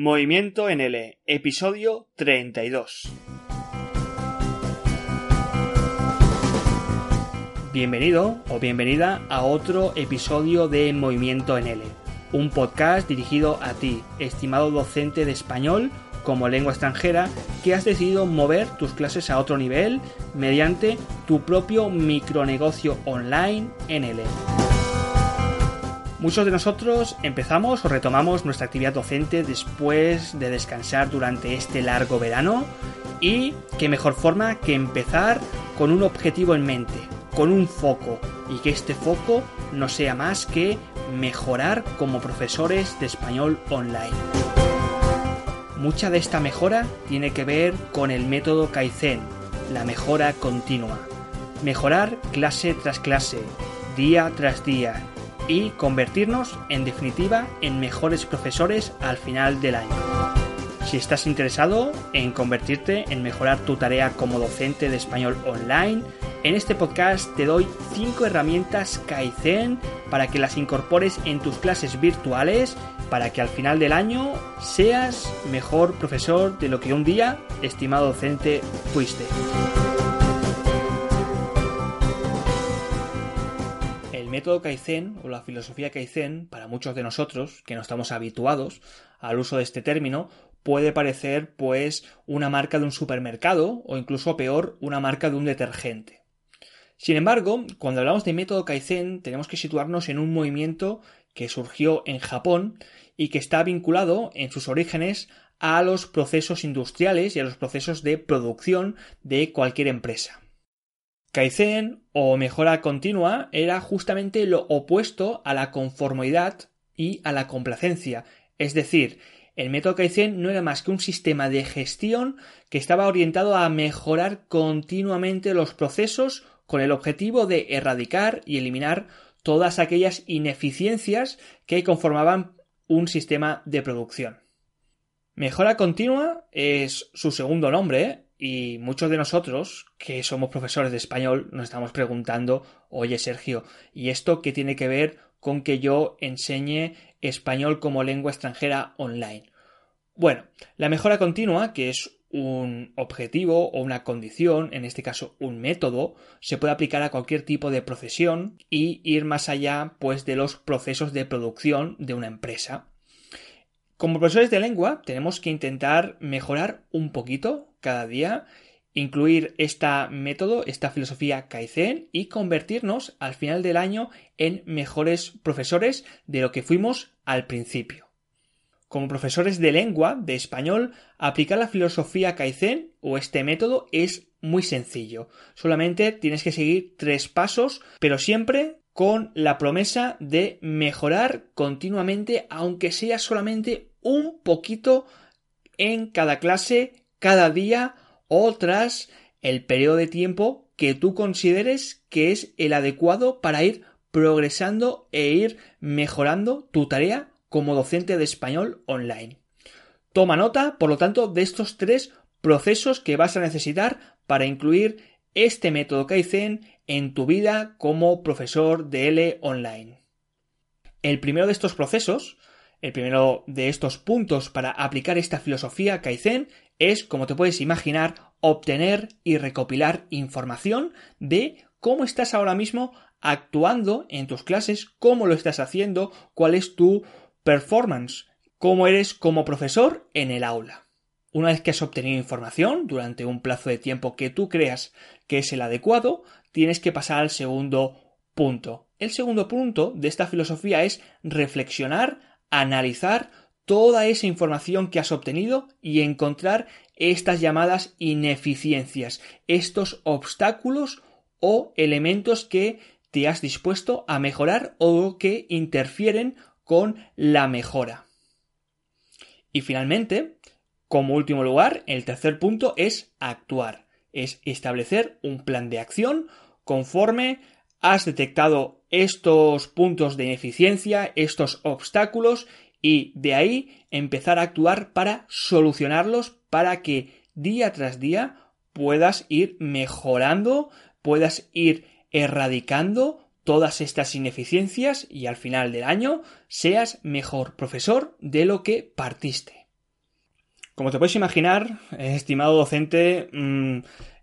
Movimiento en L, episodio 32. Bienvenido o bienvenida a otro episodio de Movimiento en L, un podcast dirigido a ti, estimado docente de español como lengua extranjera, que has decidido mover tus clases a otro nivel mediante tu propio micronegocio online en L. Muchos de nosotros empezamos o retomamos nuestra actividad docente después de descansar durante este largo verano y qué mejor forma que empezar con un objetivo en mente, con un foco y que este foco no sea más que mejorar como profesores de español online. Mucha de esta mejora tiene que ver con el método Kaizen, la mejora continua. Mejorar clase tras clase, día tras día, y convertirnos, en definitiva, en mejores profesores al final del año. Si estás interesado en convertirte en mejorar tu tarea como docente de español online, en este podcast te doy 5 herramientas Kaizen para que las incorpores en tus clases virtuales para que al final del año seas mejor profesor de lo que un día, estimado docente, fuiste. Método Kaizen o la filosofía Kaizen, para muchos de nosotros que no estamos habituados al uso de este término, puede parecer pues una marca de un supermercado o incluso peor, una marca de un detergente. Sin embargo, cuando hablamos de método Kaizen, tenemos que situarnos en un movimiento que surgió en Japón y que está vinculado en sus orígenes a los procesos industriales y a los procesos de producción de cualquier empresa. Kaizen o mejora continua era justamente lo opuesto a la conformidad y a la complacencia. Es decir, el método Kaizen no era más que un sistema de gestión que estaba orientado a mejorar continuamente los procesos con el objetivo de erradicar y eliminar todas aquellas ineficiencias que conformaban un sistema de producción. Mejora continua es su segundo nombre, y muchos de nosotros, que somos profesores de español, nos estamos preguntando, oye Sergio, ¿y esto qué tiene que ver con que yo enseñe español como lengua extranjera online? Bueno, la mejora continua, que es un objetivo o una condición, en este caso un método, se puede aplicar a cualquier tipo de profesión y ir más allá pues de los procesos de producción de una empresa. Como profesores de lengua tenemos que intentar mejorar un poquito cada día, incluir este método, esta filosofía Kaizen y convertirnos al final del año en mejores profesores de lo que fuimos al principio. Como profesores de lengua, de español, aplicar la filosofía Kaizen o este método es muy sencillo. Solamente tienes que seguir tres pasos, pero siempre con la promesa de mejorar continuamente, aunque sea solamente un poquito en cada clase, cada día o tras el periodo de tiempo que tú consideres que es el adecuado para ir progresando e ir mejorando tu tarea como docente de español online. Toma nota, por lo tanto, de estos tres procesos que vas a necesitar para incluir este método Kaizen en tu vida como profesor de L online. El primero de estos procesos, el primero de estos puntos para aplicar esta filosofía Kaizen es, como te puedes imaginar, obtener y recopilar información de cómo estás ahora mismo actuando en tus clases, cómo lo estás haciendo, cuál es tu performance, cómo eres como profesor en el aula. Una vez que has obtenido información durante un plazo de tiempo que tú creas que es el adecuado, tienes que pasar al segundo punto. El segundo punto de esta filosofía es reflexionar, analizar toda esa información que has obtenido y encontrar estas llamadas ineficiencias, estos obstáculos o elementos que te has dispuesto a mejorar o que interfieren con la mejora. Y finalmente, como último lugar, el tercer punto es actuar, es establecer un plan de acción conforme has detectado estos puntos de ineficiencia, estos obstáculos y de ahí empezar a actuar para solucionarlos para que día tras día puedas ir mejorando, puedas ir erradicando todas estas ineficiencias y al final del año seas mejor profesor de lo que partiste. Como te puedes imaginar, estimado docente, mm,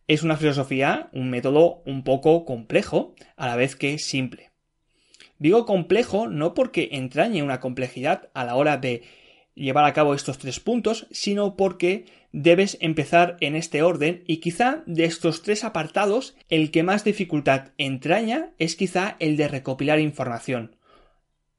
es una filosofía, un método un poco complejo, a la vez que simple. Digo complejo no porque entrañe una complejidad a la hora de llevar a cabo estos tres puntos, sino porque debes empezar en este orden y quizá de estos tres apartados el que más dificultad entraña es quizá el de recopilar información.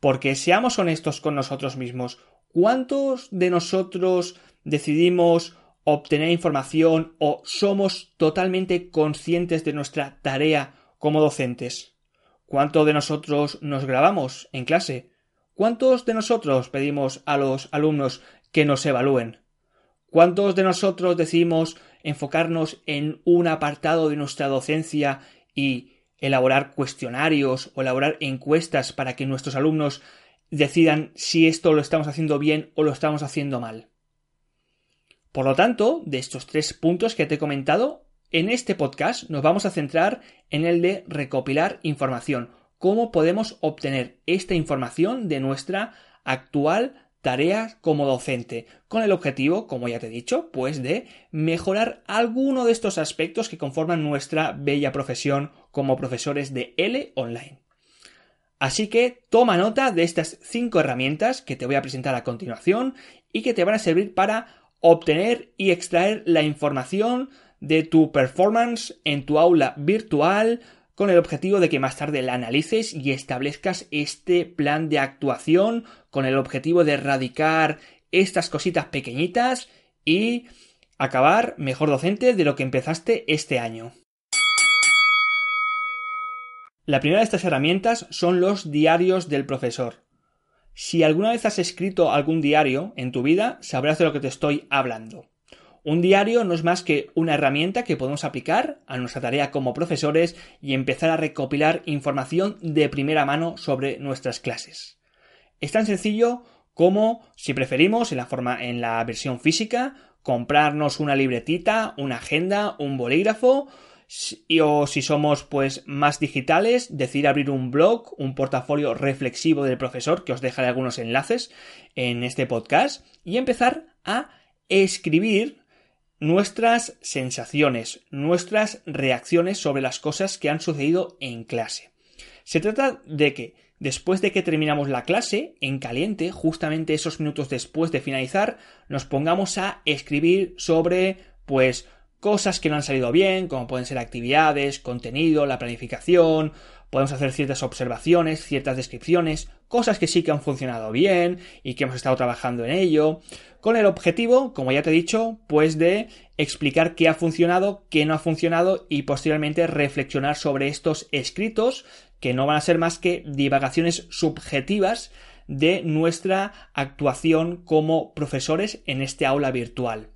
Porque seamos honestos con nosotros mismos, ¿cuántos de nosotros decidimos obtener información o somos totalmente conscientes de nuestra tarea como docentes? ¿Cuántos de nosotros nos grabamos en clase? ¿Cuántos de nosotros pedimos a los alumnos que nos evalúen? ¿Cuántos de nosotros decidimos enfocarnos en un apartado de nuestra docencia y elaborar cuestionarios o elaborar encuestas para que nuestros alumnos decidan si esto lo estamos haciendo bien o lo estamos haciendo mal? Por lo tanto, de estos tres puntos que te he comentado, en este podcast nos vamos a centrar en el de recopilar información, cómo podemos obtener esta información de nuestra actual tarea como docente, con el objetivo, como ya te he dicho, pues de mejorar alguno de estos aspectos que conforman nuestra bella profesión como profesores de L online. Así que toma nota de estas cinco herramientas que te voy a presentar a continuación y que te van a servir para obtener y extraer la información de tu performance en tu aula virtual con el objetivo de que más tarde la analices y establezcas este plan de actuación con el objetivo de erradicar estas cositas pequeñitas y acabar mejor docente de lo que empezaste este año. La primera de estas herramientas son los diarios del profesor. Si alguna vez has escrito algún diario en tu vida, sabrás de lo que te estoy hablando. Un diario no es más que una herramienta que podemos aplicar a nuestra tarea como profesores y empezar a recopilar información de primera mano sobre nuestras clases. Es tan sencillo como, si preferimos, en la forma, en la versión física, comprarnos una libretita, una agenda, un bolígrafo, o si somos pues más digitales, decir abrir un blog, un portafolio reflexivo del profesor, que os dejaré algunos enlaces en este podcast, y empezar a escribir nuestras sensaciones, nuestras reacciones sobre las cosas que han sucedido en clase. Se trata de que después de que terminamos la clase, en caliente, justamente esos minutos después de finalizar, nos pongamos a escribir sobre, pues, cosas que no han salido bien, como pueden ser actividades, contenido, la planificación, podemos hacer ciertas observaciones, ciertas descripciones, cosas que sí que han funcionado bien y que hemos estado trabajando en ello, con el objetivo, como ya te he dicho, pues de explicar qué ha funcionado, qué no ha funcionado y posteriormente reflexionar sobre estos escritos que no van a ser más que divagaciones subjetivas de nuestra actuación como profesores en este aula virtual.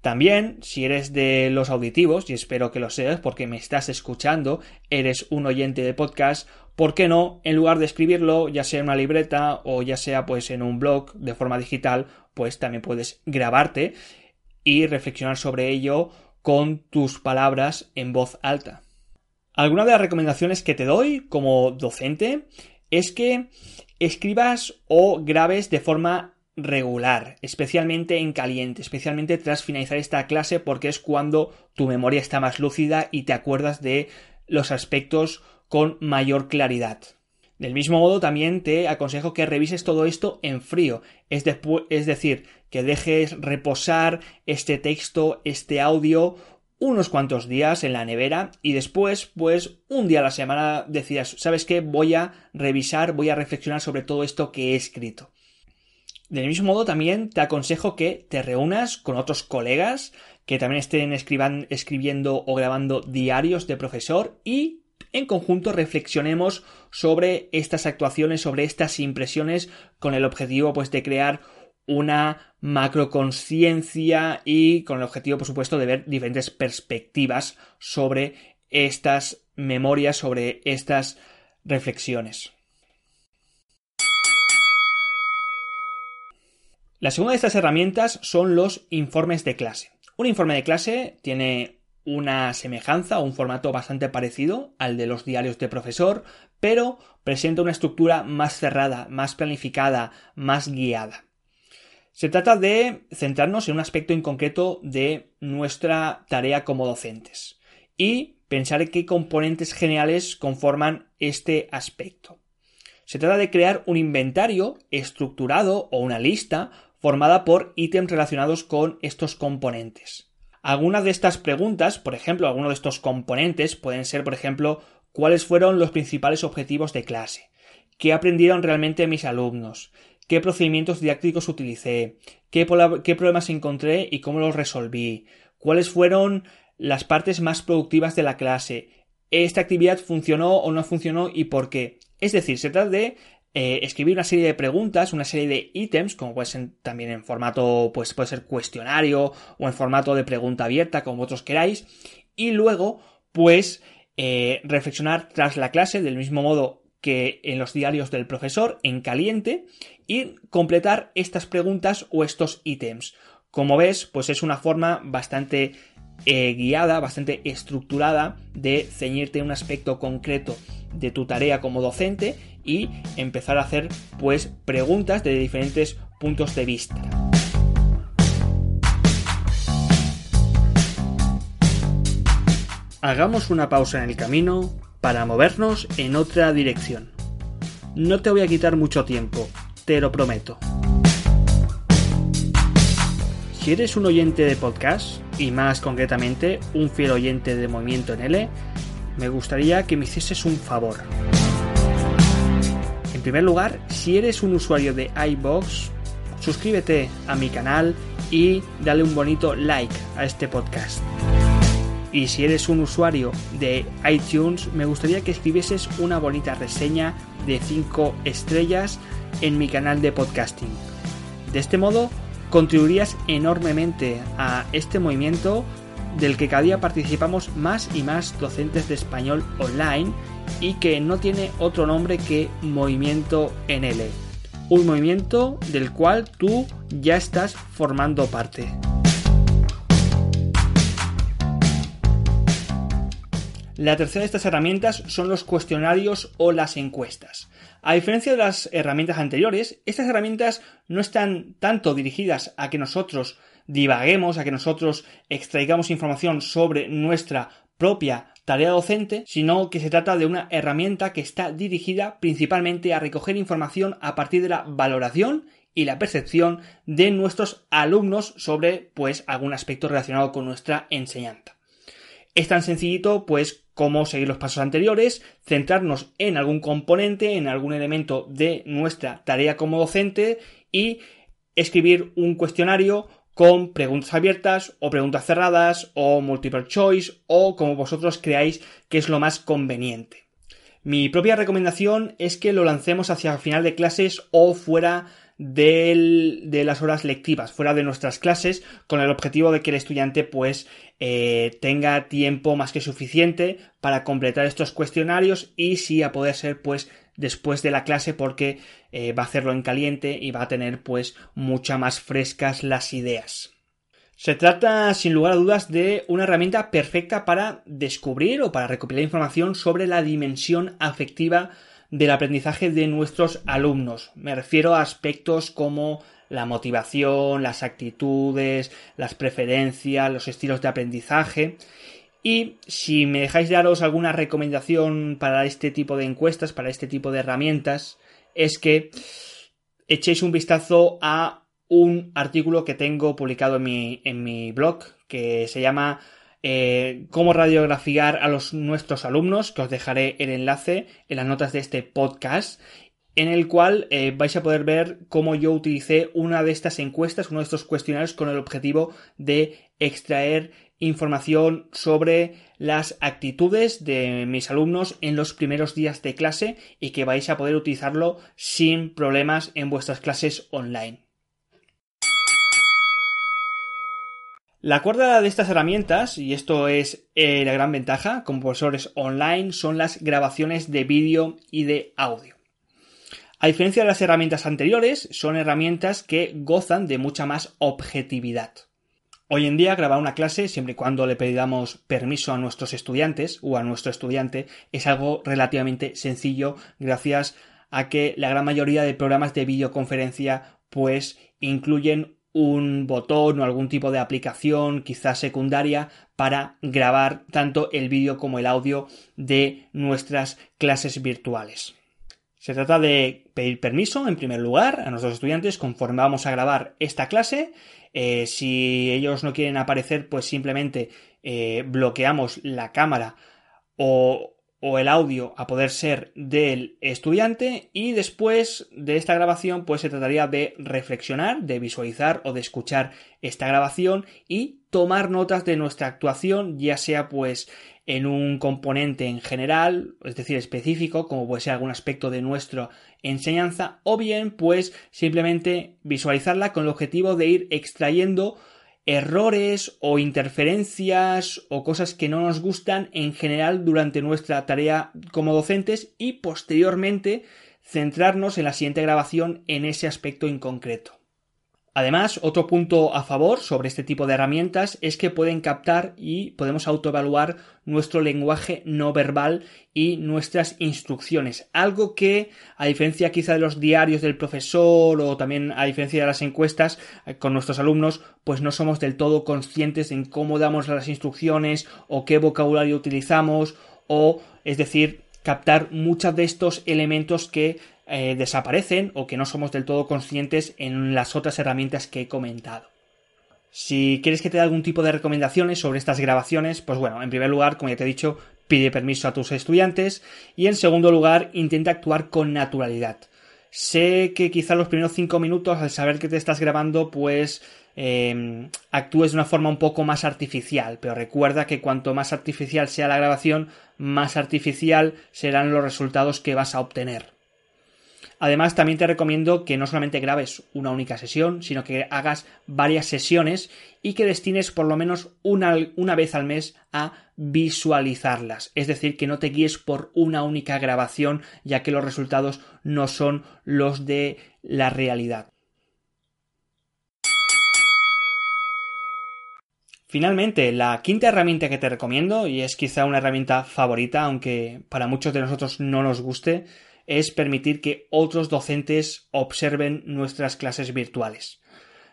También, si eres de los auditivos, y espero que lo seas porque me estás escuchando, eres un oyente de podcast, ¿por qué no, en lugar de escribirlo, ya sea en una libreta o ya sea pues en un blog de forma digital, pues también puedes grabarte y reflexionar sobre ello con tus palabras en voz alta. Alguna de las recomendaciones que te doy como docente es que escribas o grabes de forma regular, especialmente en caliente, especialmente tras finalizar esta clase porque es cuando tu memoria está más lúcida y te acuerdas de los aspectos con mayor claridad. Del mismo modo, también te aconsejo que revises todo esto en frío, es, decir, que dejes reposar este texto, este audio, unos cuantos días en la nevera y después, pues un día a la semana decidas, ¿sabes qué? Voy a revisar, voy a reflexionar sobre todo esto que he escrito. Del mismo modo, también te aconsejo que te reúnas con otros colegas que también estén escribiendo o grabando diarios de profesor y en conjunto reflexionemos sobre estas actuaciones, sobre estas impresiones con el objetivo pues de crear una macroconciencia y con el objetivo por supuesto de ver diferentes perspectivas sobre estas memorias, sobre estas reflexiones. La segunda de estas herramientas son los informes de clase. Un informe de clase tiene una semejanza o un formato bastante parecido al de los diarios de profesor, pero presenta una estructura más cerrada, más planificada, más guiada. Se trata de centrarnos en un aspecto en concreto de nuestra tarea como docentes y pensar en qué componentes generales conforman este aspecto. Se trata de crear un inventario estructurado o una lista formada por ítems relacionados con estos componentes. Algunas de estas preguntas, por ejemplo, algunos de estos componentes pueden ser, por ejemplo, cuáles fueron los principales objetivos de clase, qué aprendieron realmente mis alumnos, qué procedimientos didácticos utilicé, qué, problemas encontré y cómo los resolví, cuáles fueron las partes más productivas de la clase, esta actividad funcionó o no funcionó y por qué. Es decir, se trata de eh, escribir una serie de preguntas, una serie de ítems, como puede ser también en formato, pues puede ser cuestionario o en formato de pregunta abierta, como vosotros queráis, y luego, pues, eh, reflexionar tras la clase del mismo modo que en los diarios del profesor en caliente y completar estas preguntas o estos ítems. Como ves, pues es una forma bastante eh, guiada, bastante estructurada de ceñirte un aspecto concreto de tu tarea como docente y empezar a hacer pues preguntas de diferentes puntos de vista. Hagamos una pausa en el camino para movernos en otra dirección. No te voy a quitar mucho tiempo, te lo prometo. Si eres un oyente de podcast, y más concretamente un fiel oyente de Movimiento en L, me gustaría que me hicieses un favor. En primer lugar, si eres un usuario de iBox, suscríbete a mi canal y dale un bonito like a este podcast. Y si eres un usuario de iTunes, me gustaría que escribieses una bonita reseña de 5 estrellas en mi canal de podcasting. De este modo, contribuirías enormemente a este movimiento del que cada día participamos más y más docentes de español online y que no tiene otro nombre que Movimiento NL. Un movimiento del cual tú ya estás formando parte. La tercera de estas herramientas son los cuestionarios o las encuestas. A diferencia de las herramientas anteriores, estas herramientas no están tanto dirigidas a que nosotros divaguemos, a que nosotros extraigamos información sobre nuestra propia tarea docente, sino que se trata de una herramienta que está dirigida principalmente a recoger información a partir de la valoración y la percepción de nuestros alumnos sobre pues algún aspecto relacionado con nuestra enseñanza. Es tan sencillito pues cómo seguir los pasos anteriores, centrarnos en algún componente, en algún elemento de nuestra tarea como docente y escribir un cuestionario con preguntas abiertas o preguntas cerradas o multiple choice o como vosotros creáis que es lo más conveniente. Mi propia recomendación es que lo lancemos hacia final de clases o fuera de las horas lectivas, fuera de nuestras clases, con el objetivo de que el estudiante pues eh, tenga tiempo más que suficiente para completar estos cuestionarios y si a poder ser pues después de la clase porque eh, va a hacerlo en caliente y va a tener pues mucha más frescas las ideas. Se trata, sin lugar a dudas, de una herramienta perfecta para descubrir o para recopilar información sobre la dimensión afectiva del aprendizaje de nuestros alumnos. Me refiero a aspectos como la motivación, las actitudes, las preferencias, los estilos de aprendizaje. Y si me dejáis daros alguna recomendación para este tipo de encuestas, para este tipo de herramientas, es que echéis un vistazo a un artículo que tengo publicado en mi, en mi blog que se llama eh, cómo radiografiar a los, nuestros alumnos, que os dejaré el enlace en las notas de este podcast, en el cual eh, vais a poder ver cómo yo utilicé una de estas encuestas, uno de estos cuestionarios con el objetivo de extraer información sobre las actitudes de mis alumnos en los primeros días de clase y que vais a poder utilizarlo sin problemas en vuestras clases online. La cuerda de estas herramientas, y esto es eh, la gran ventaja con profesores online, son las grabaciones de vídeo y de audio. A diferencia de las herramientas anteriores, son herramientas que gozan de mucha más objetividad. Hoy en día grabar una clase, siempre y cuando le pedamos permiso a nuestros estudiantes o a nuestro estudiante, es algo relativamente sencillo gracias a que la gran mayoría de programas de videoconferencia pues incluyen un botón o algún tipo de aplicación quizás secundaria para grabar tanto el vídeo como el audio de nuestras clases virtuales. Se trata de pedir permiso, en primer lugar, a nuestros estudiantes conforme vamos a grabar esta clase. Eh, si ellos no quieren aparecer, pues simplemente eh, bloqueamos la cámara o o el audio a poder ser del estudiante y después de esta grabación pues se trataría de reflexionar, de visualizar o de escuchar esta grabación y tomar notas de nuestra actuación ya sea pues en un componente en general, es decir, específico, como puede ser algún aspecto de nuestra enseñanza, o bien pues simplemente visualizarla con el objetivo de ir extrayendo errores o interferencias o cosas que no nos gustan en general durante nuestra tarea como docentes y posteriormente centrarnos en la siguiente grabación en ese aspecto en concreto. Además, otro punto a favor sobre este tipo de herramientas es que pueden captar y podemos autoevaluar nuestro lenguaje no verbal y nuestras instrucciones. Algo que, a diferencia quizá de los diarios del profesor o también a diferencia de las encuestas eh, con nuestros alumnos, pues no somos del todo conscientes en cómo damos las instrucciones o qué vocabulario utilizamos o, es decir, captar muchos de estos elementos que eh, desaparecen o que no somos del todo conscientes en las otras herramientas que he comentado. Si quieres que te dé algún tipo de recomendaciones sobre estas grabaciones, pues bueno, en primer lugar, como ya te he dicho, pide permiso a tus estudiantes y en segundo lugar, intenta actuar con naturalidad. Sé que quizá los primeros cinco minutos, al saber que te estás grabando, pues em, actúes de una forma un poco más artificial, pero recuerda que cuanto más artificial sea la grabación, más artificial serán los resultados que vas a obtener. Además, también te recomiendo que no solamente grabes una única sesión, sino que hagas varias sesiones y que destines por lo menos una, una, vez al mes a visualizarlas. Es decir, que no te guíes por una única grabación, ya que los resultados no son los de la realidad. Finalmente, la quinta herramienta que te recomiendo, y es quizá una herramienta favorita, aunque para muchos de nosotros no nos guste, es permitir que otros docentes observen nuestras clases virtuales.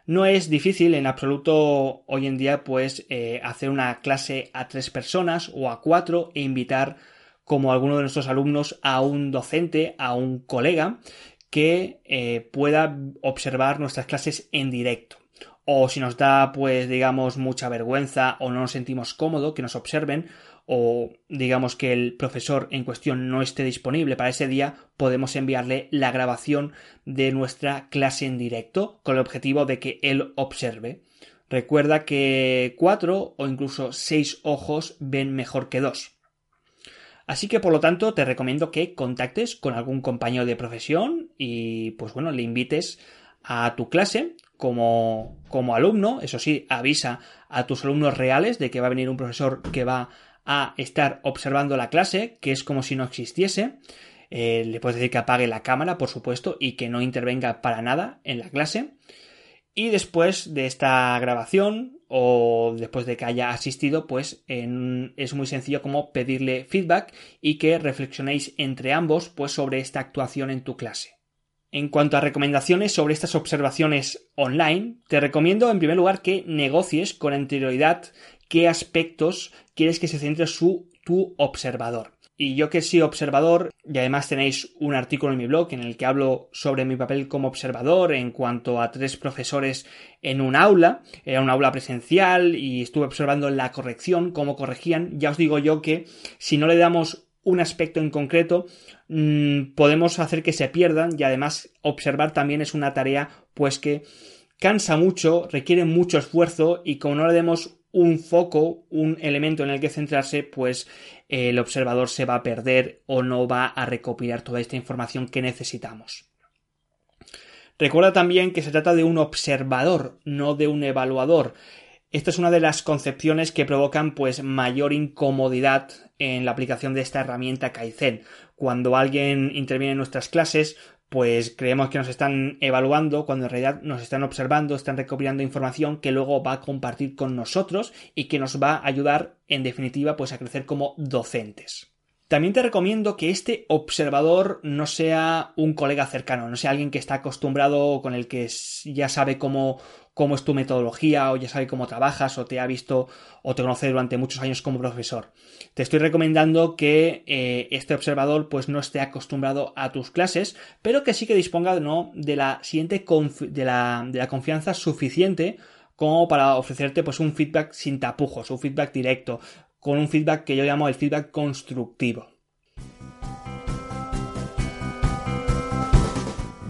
No es difícil en absoluto hoy en día pues eh, hacer una clase a tres personas o a cuatro e invitar como alguno de nuestros alumnos a un docente, a un colega que eh, pueda observar nuestras clases en directo o si nos da pues digamos mucha vergüenza o no nos sentimos cómodo que nos observen o digamos que el profesor en cuestión no esté disponible para ese día, podemos enviarle la grabación de nuestra clase en directo con el objetivo de que él observe. Recuerda que cuatro o incluso seis ojos ven mejor que dos. Así que por lo tanto te recomiendo que contactes con algún compañero de profesión y pues bueno, le invites a tu clase como, como alumno. Eso sí, avisa a tus alumnos reales de que va a venir un profesor que va a estar observando la clase, que es como si no existiese. Eh, le puedes decir que apague la cámara, por supuesto, y que no intervenga para nada en la clase. Y después de esta grabación o después de que haya asistido, pues es muy sencillo como pedirle feedback y que reflexionéis entre ambos pues sobre esta actuación en tu clase. En cuanto a recomendaciones sobre estas observaciones online, te recomiendo en primer lugar que negocies con anterioridad qué aspectos quieres que se centre su, tu observador. Y yo que soy observador, y además tenéis un artículo en mi blog en el que hablo sobre mi papel como observador en cuanto a tres profesores en un aula, era un aula presencial y estuve observando la corrección, cómo corregían, ya os digo yo que si no le damos un aspecto en concreto, mmm, podemos hacer que se pierdan y además observar también es una tarea pues que cansa mucho, requiere mucho esfuerzo y como no le demos un foco, un elemento en el que centrarse, pues el observador se va a perder o no va a recopilar toda esta información que necesitamos. Recuerda también que se trata de un observador, no de un evaluador. Esta es una de las concepciones que provocan pues mayor incomodidad en la aplicación de esta herramienta Kaizen. Cuando alguien interviene en nuestras clases, pues creemos que nos están evaluando cuando en realidad nos están observando, están recopilando información que luego va a compartir con nosotros y que nos va a ayudar en definitiva pues a crecer como docentes. También te recomiendo que este observador no sea un colega cercano, no sea alguien que está acostumbrado con el que ya sabe cómo, cómo es tu metodología o ya sabe cómo trabajas o te ha visto o te conoce durante muchos años como profesor. Te estoy recomendando que eh, este observador pues no esté acostumbrado a tus clases, pero que sí que disponga ¿no? de la siguiente de la, de la confianza suficiente como para ofrecerte pues un feedback sin tapujos, un feedback directo, con un feedback que yo llamo el feedback constructivo.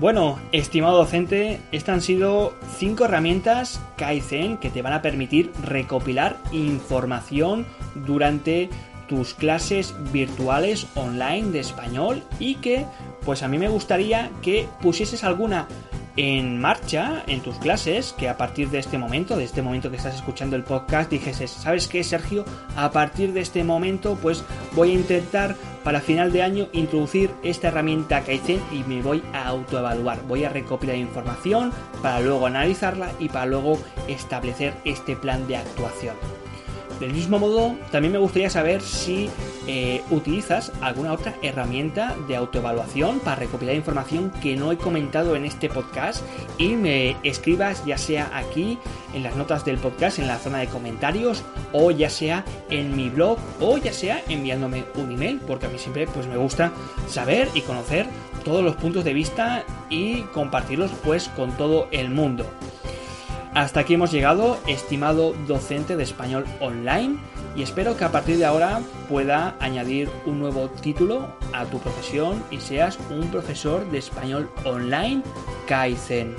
Bueno, estimado docente, estas han sido cinco herramientas Kaizen que te van a permitir recopilar información durante tus clases virtuales online de español y que pues a mí me gustaría que pusieses alguna en marcha en tus clases, que a partir de este momento, de este momento que estás escuchando el podcast, dijese, ¿sabes qué, Sergio? A partir de este momento, pues voy a intentar para final de año introducir esta herramienta Kaizen y me voy a autoevaluar. Voy a recopilar información para luego analizarla y para luego establecer este plan de actuación. Del mismo modo, también me gustaría saber si eh, utilizas alguna otra herramienta de autoevaluación para recopilar información que no he comentado en este podcast y me escribas ya sea aquí en las notas del podcast, en la zona de comentarios o ya sea en mi blog o ya sea enviándome un email porque a mí siempre pues me gusta saber y conocer todos los puntos de vista y compartirlos pues con todo el mundo. Hasta aquí hemos llegado, estimado docente de español online, y espero que a partir de ahora pueda añadir un nuevo título a tu profesión y seas un profesor de español online Kaizen.